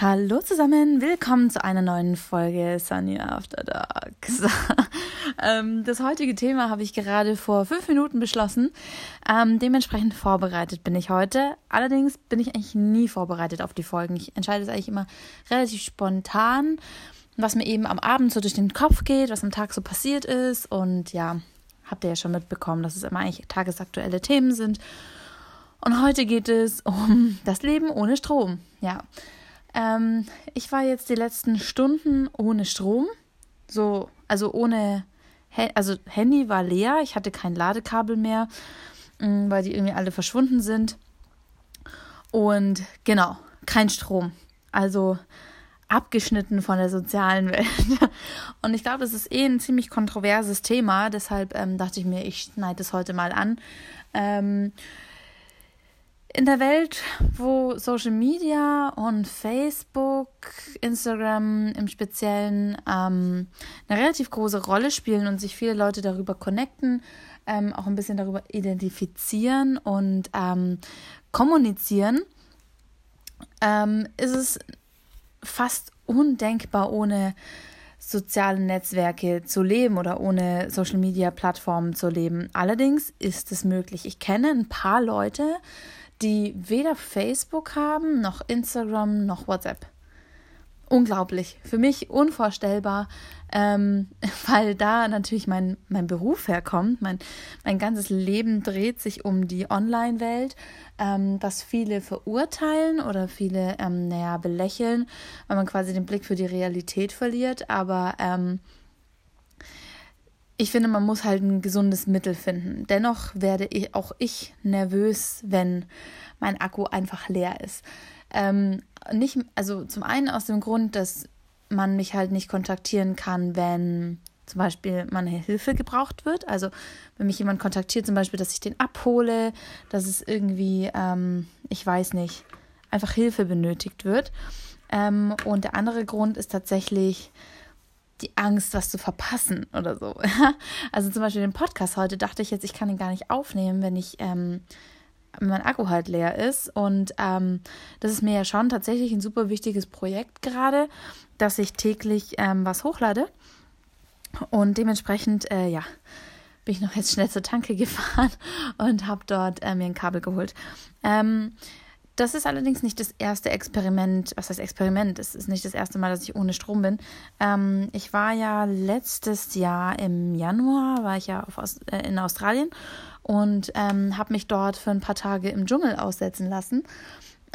Hallo zusammen, willkommen zu einer neuen Folge Sunny After Dark. ähm, das heutige Thema habe ich gerade vor fünf Minuten beschlossen. Ähm, dementsprechend vorbereitet bin ich heute. Allerdings bin ich eigentlich nie vorbereitet auf die Folgen. Ich entscheide es eigentlich immer relativ spontan, was mir eben am Abend so durch den Kopf geht, was am Tag so passiert ist. Und ja, habt ihr ja schon mitbekommen, dass es immer eigentlich tagesaktuelle Themen sind. Und heute geht es um das Leben ohne Strom. Ja. Ähm, ich war jetzt die letzten Stunden ohne Strom. So, also ohne, also Handy war leer. Ich hatte kein Ladekabel mehr, mm, weil die irgendwie alle verschwunden sind. Und genau, kein Strom. Also abgeschnitten von der sozialen Welt. Und ich glaube, das ist eh ein ziemlich kontroverses Thema. Deshalb ähm, dachte ich mir, ich schneide es heute mal an. Ähm, in der Welt, wo Social Media und Facebook, Instagram im Speziellen ähm, eine relativ große Rolle spielen und sich viele Leute darüber connecten, ähm, auch ein bisschen darüber identifizieren und ähm, kommunizieren, ähm, ist es fast undenkbar ohne soziale Netzwerke zu leben oder ohne Social Media Plattformen zu leben. Allerdings ist es möglich. Ich kenne ein paar Leute, die weder Facebook haben, noch Instagram, noch WhatsApp. Unglaublich. Für mich unvorstellbar, ähm, weil da natürlich mein, mein Beruf herkommt. Mein, mein ganzes Leben dreht sich um die Online-Welt, ähm, das viele verurteilen oder viele, ähm, naja, belächeln, weil man quasi den Blick für die Realität verliert. Aber ähm, ich finde, man muss halt ein gesundes Mittel finden. Dennoch werde ich, auch ich nervös, wenn mein Akku einfach leer ist. Ähm, nicht, also zum einen aus dem Grund, dass man mich halt nicht kontaktieren kann, wenn zum Beispiel meine Hilfe gebraucht wird. Also wenn mich jemand kontaktiert, zum Beispiel, dass ich den abhole, dass es irgendwie, ähm, ich weiß nicht, einfach Hilfe benötigt wird. Ähm, und der andere Grund ist tatsächlich, die Angst, was zu verpassen oder so. also zum Beispiel den Podcast heute dachte ich jetzt, ich kann ihn gar nicht aufnehmen, wenn ich ähm, mein Akku halt leer ist. Und ähm, das ist mir ja schon tatsächlich ein super wichtiges Projekt gerade, dass ich täglich ähm, was hochlade. Und dementsprechend, äh, ja, bin ich noch jetzt schnell zur Tanke gefahren und habe dort äh, mir ein Kabel geholt. Ähm, das ist allerdings nicht das erste Experiment. Was heißt Experiment? Es ist nicht das erste Mal, dass ich ohne Strom bin. Ähm, ich war ja letztes Jahr im Januar, war ich ja auf, äh, in Australien und ähm, habe mich dort für ein paar Tage im Dschungel aussetzen lassen.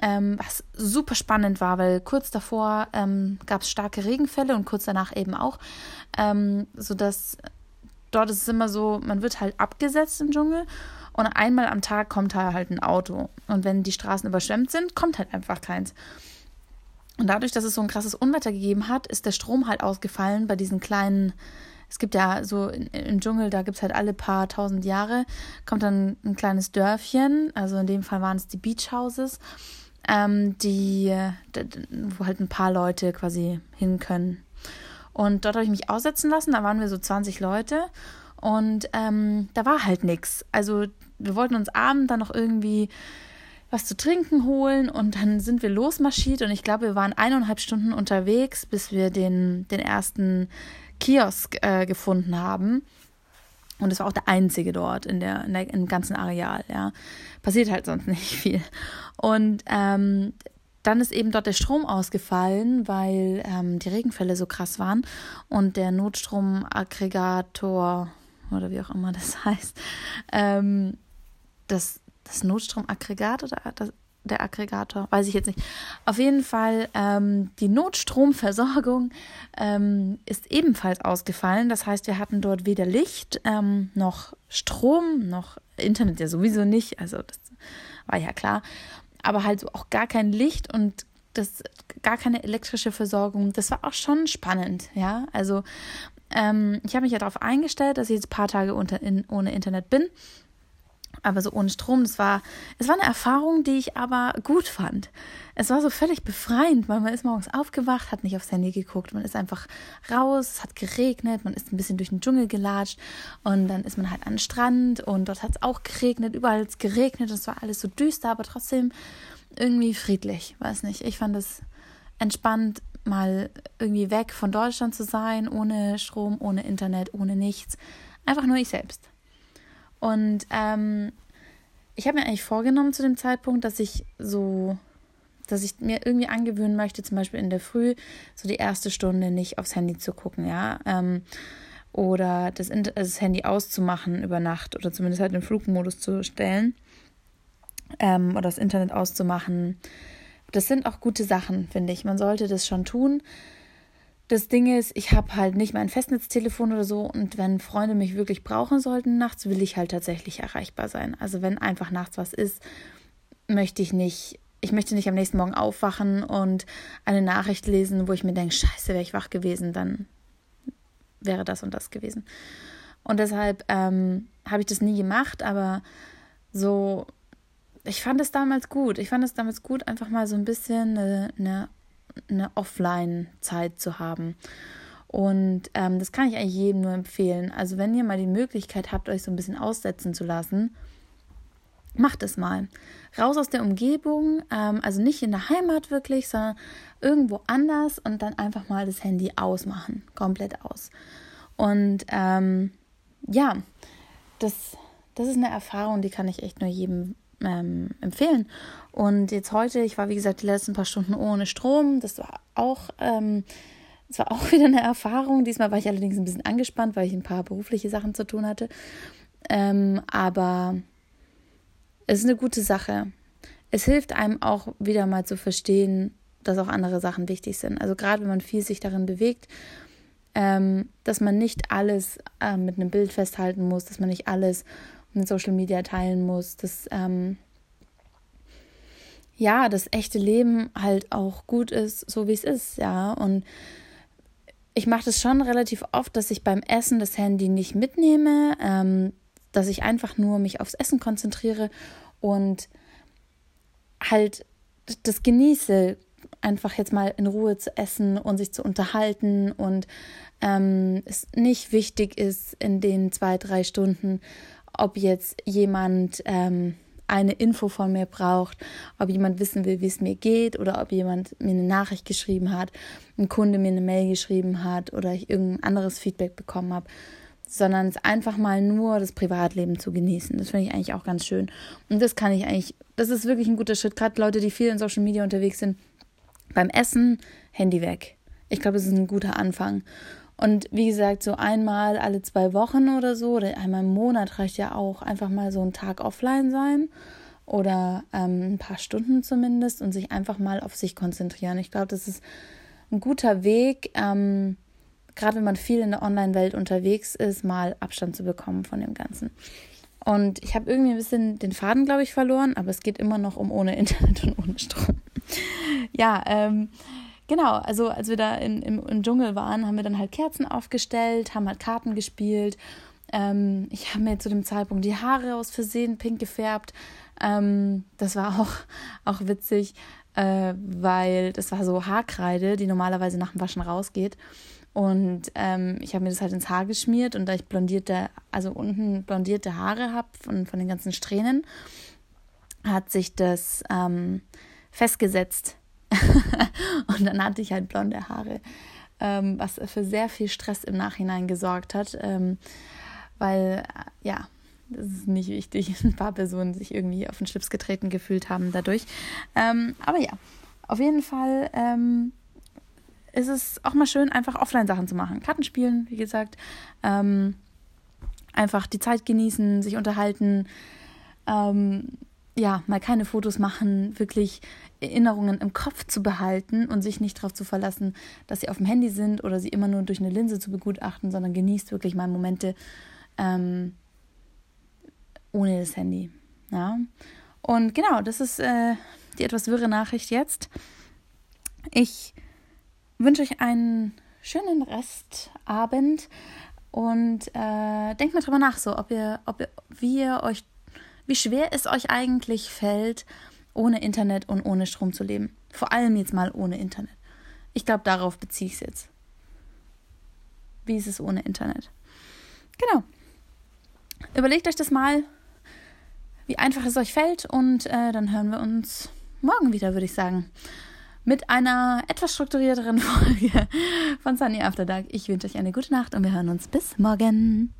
Ähm, was super spannend war, weil kurz davor ähm, gab es starke Regenfälle und kurz danach eben auch, ähm, sodass dort ist es immer so, man wird halt abgesetzt im Dschungel und einmal am Tag kommt halt ein Auto. Und wenn die Straßen überschwemmt sind, kommt halt einfach keins. Und dadurch, dass es so ein krasses Unwetter gegeben hat, ist der Strom halt ausgefallen bei diesen kleinen. Es gibt ja so im Dschungel, da gibt es halt alle paar tausend Jahre, kommt dann ein kleines Dörfchen, also in dem Fall waren es die Beach Houses, ähm, die, wo halt ein paar Leute quasi hin können. Und dort habe ich mich aussetzen lassen, da waren wir so 20 Leute und ähm, da war halt nichts. Also wir wollten uns abends dann noch irgendwie was zu trinken holen und dann sind wir losmarschiert und ich glaube, wir waren eineinhalb Stunden unterwegs, bis wir den, den ersten Kiosk äh, gefunden haben. Und es war auch der einzige dort in der, in der, im ganzen Areal, ja. Passiert halt sonst nicht viel. Und ähm, dann ist eben dort der Strom ausgefallen, weil ähm, die Regenfälle so krass waren und der Notstromaggregator oder wie auch immer das heißt, ähm, das, das Notstromaggregat oder das, der Aggregator, weiß ich jetzt nicht. Auf jeden Fall, ähm, die Notstromversorgung ähm, ist ebenfalls ausgefallen. Das heißt, wir hatten dort weder Licht ähm, noch Strom, noch Internet ja sowieso nicht. Also das war ja klar. Aber halt so auch gar kein Licht und das gar keine elektrische Versorgung. Das war auch schon spannend, ja. Also ähm, ich habe mich ja darauf eingestellt, dass ich jetzt ein paar Tage unter, in, ohne Internet bin. Aber so ohne Strom, das war, es war eine Erfahrung, die ich aber gut fand. Es war so völlig befreiend, weil man ist morgens aufgewacht, hat nicht aufs Handy geguckt, man ist einfach raus, es hat geregnet, man ist ein bisschen durch den Dschungel gelatscht und dann ist man halt an den Strand und dort hat es auch geregnet, überall hat es geregnet, es war alles so düster, aber trotzdem irgendwie friedlich, weiß nicht. Ich fand es entspannt mal irgendwie weg von Deutschland zu sein, ohne Strom, ohne Internet, ohne nichts. Einfach nur ich selbst. Und ähm, ich habe mir eigentlich vorgenommen zu dem Zeitpunkt, dass ich so, dass ich mir irgendwie angewöhnen möchte, zum Beispiel in der Früh so die erste Stunde nicht aufs Handy zu gucken, ja. Ähm, oder das, das, Handy auszumachen über Nacht oder zumindest halt den Flugmodus zu stellen ähm, oder das Internet auszumachen. Das sind auch gute Sachen, finde ich. Man sollte das schon tun. Das Ding ist, ich habe halt nicht mein Festnetztelefon oder so und wenn Freunde mich wirklich brauchen sollten nachts, will ich halt tatsächlich erreichbar sein. Also wenn einfach nachts was ist, möchte ich nicht, ich möchte nicht am nächsten Morgen aufwachen und eine Nachricht lesen, wo ich mir denke, scheiße, wäre ich wach gewesen, dann wäre das und das gewesen. Und deshalb ähm, habe ich das nie gemacht, aber so ich fand es damals gut. Ich fand es damals gut, einfach mal so ein bisschen eine, eine, eine Offline-Zeit zu haben. Und ähm, das kann ich eigentlich jedem nur empfehlen. Also wenn ihr mal die Möglichkeit habt, euch so ein bisschen aussetzen zu lassen, macht es mal. Raus aus der Umgebung, ähm, also nicht in der Heimat wirklich, sondern irgendwo anders und dann einfach mal das Handy ausmachen, komplett aus. Und ähm, ja, das, das ist eine Erfahrung, die kann ich echt nur jedem ähm, empfehlen. Und jetzt heute, ich war wie gesagt die letzten paar Stunden ohne Strom. Das war auch, ähm, das war auch wieder eine Erfahrung. Diesmal war ich allerdings ein bisschen angespannt, weil ich ein paar berufliche Sachen zu tun hatte. Ähm, aber es ist eine gute Sache. Es hilft einem auch wieder mal zu verstehen, dass auch andere Sachen wichtig sind. Also gerade wenn man viel sich darin bewegt, ähm, dass man nicht alles äh, mit einem Bild festhalten muss, dass man nicht alles in Social Media teilen muss, dass ähm, ja, das echte Leben halt auch gut ist, so wie es ist, ja. Und ich mache das schon relativ oft, dass ich beim Essen das Handy nicht mitnehme, ähm, dass ich einfach nur mich aufs Essen konzentriere und halt das genieße, einfach jetzt mal in Ruhe zu essen und sich zu unterhalten und ähm, es nicht wichtig ist, in den zwei, drei Stunden ob jetzt jemand ähm, eine Info von mir braucht, ob jemand wissen will, wie es mir geht oder ob jemand mir eine Nachricht geschrieben hat, ein Kunde mir eine Mail geschrieben hat oder ich irgendein anderes Feedback bekommen habe, sondern es einfach mal nur das Privatleben zu genießen. Das finde ich eigentlich auch ganz schön. Und das kann ich eigentlich, das ist wirklich ein guter Schritt, gerade Leute, die viel in Social Media unterwegs sind, beim Essen Handy weg. Ich glaube, es ist ein guter Anfang. Und wie gesagt, so einmal alle zwei Wochen oder so oder einmal im Monat reicht ja auch einfach mal so ein Tag offline sein oder ähm, ein paar Stunden zumindest und sich einfach mal auf sich konzentrieren. Ich glaube, das ist ein guter Weg, ähm, gerade wenn man viel in der Online-Welt unterwegs ist, mal Abstand zu bekommen von dem Ganzen. Und ich habe irgendwie ein bisschen den Faden, glaube ich, verloren, aber es geht immer noch um ohne Internet und ohne Strom. ja, ähm, Genau, also als wir da in, im, im Dschungel waren, haben wir dann halt Kerzen aufgestellt, haben halt Karten gespielt. Ähm, ich habe mir zu dem Zeitpunkt die Haare aus Versehen pink gefärbt. Ähm, das war auch, auch witzig, äh, weil das war so Haarkreide, die normalerweise nach dem Waschen rausgeht. Und ähm, ich habe mir das halt ins Haar geschmiert und da ich blondierte, also unten blondierte Haare habe von, von den ganzen Strähnen, hat sich das ähm, festgesetzt und dann hatte ich halt blonde Haare, ähm, was für sehr viel Stress im Nachhinein gesorgt hat, ähm, weil äh, ja, das ist nicht wichtig, ein paar Personen sich irgendwie auf den Schlips getreten gefühlt haben dadurch. Ähm, aber ja, auf jeden Fall ähm, ist es auch mal schön, einfach Offline-Sachen zu machen. Karten spielen, wie gesagt. Ähm, einfach die Zeit genießen, sich unterhalten. Ähm, ja, mal keine Fotos machen, wirklich Erinnerungen im Kopf zu behalten und sich nicht darauf zu verlassen, dass sie auf dem Handy sind oder sie immer nur durch eine Linse zu begutachten, sondern genießt wirklich mal Momente ähm, ohne das Handy. Ja. Und genau, das ist äh, die etwas wirre Nachricht jetzt. Ich wünsche euch einen schönen Restabend und äh, denkt mal drüber nach, so ob ihr, ob ihr, wie ihr euch wie schwer es euch eigentlich fällt, ohne Internet und ohne Strom zu leben. Vor allem jetzt mal ohne Internet. Ich glaube, darauf beziehe ich es jetzt. Wie ist es ohne Internet? Genau. Überlegt euch das mal, wie einfach es euch fällt und äh, dann hören wir uns morgen wieder, würde ich sagen. mit einer etwas strukturierteren Folge von Sunny After Dark. Ich wünsche euch eine gute Nacht und wir hören uns bis morgen.